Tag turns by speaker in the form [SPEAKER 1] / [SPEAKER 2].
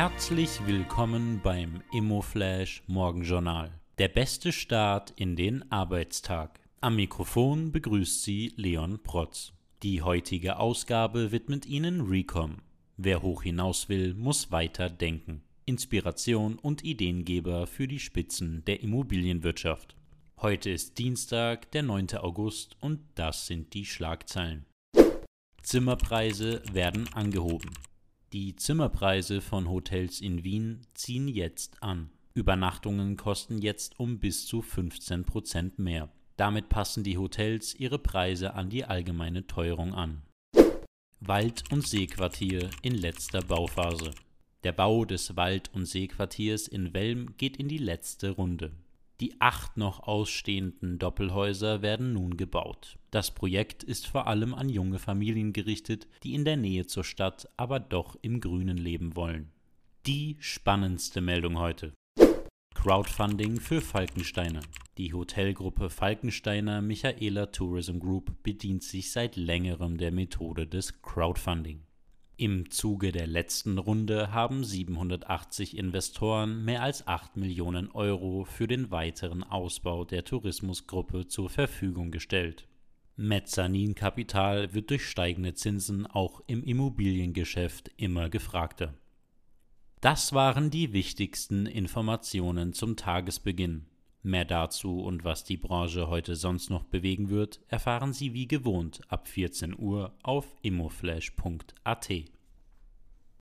[SPEAKER 1] Herzlich willkommen beim Immoflash Morgenjournal. Der beste Start in den Arbeitstag. Am Mikrofon begrüßt Sie Leon Protz. Die heutige Ausgabe widmet Ihnen Recom. Wer hoch hinaus will, muss weiter denken. Inspiration und Ideengeber für die Spitzen der Immobilienwirtschaft. Heute ist Dienstag, der 9. August und das sind die Schlagzeilen. Zimmerpreise werden angehoben. Die Zimmerpreise von Hotels in Wien ziehen jetzt an. Übernachtungen kosten jetzt um bis zu 15 Prozent mehr. Damit passen die Hotels ihre Preise an die allgemeine Teuerung an. Wald- und Seequartier in letzter Bauphase. Der Bau des Wald- und Seequartiers in Welm geht in die letzte Runde. Die acht noch ausstehenden Doppelhäuser werden nun gebaut. Das Projekt ist vor allem an junge Familien gerichtet, die in der Nähe zur Stadt, aber doch im Grünen leben wollen. Die spannendste Meldung heute. Crowdfunding für Falkensteiner. Die Hotelgruppe Falkensteiner Michaela Tourism Group bedient sich seit längerem der Methode des Crowdfunding. Im Zuge der letzten Runde haben 780 Investoren mehr als 8 Millionen Euro für den weiteren Ausbau der Tourismusgruppe zur Verfügung gestellt. Mezzaninkapital wird durch steigende Zinsen auch im Immobiliengeschäft immer gefragter. Das waren die wichtigsten Informationen zum Tagesbeginn. Mehr dazu und was die Branche heute sonst noch bewegen wird, erfahren Sie wie gewohnt ab 14 Uhr auf immoflash.at.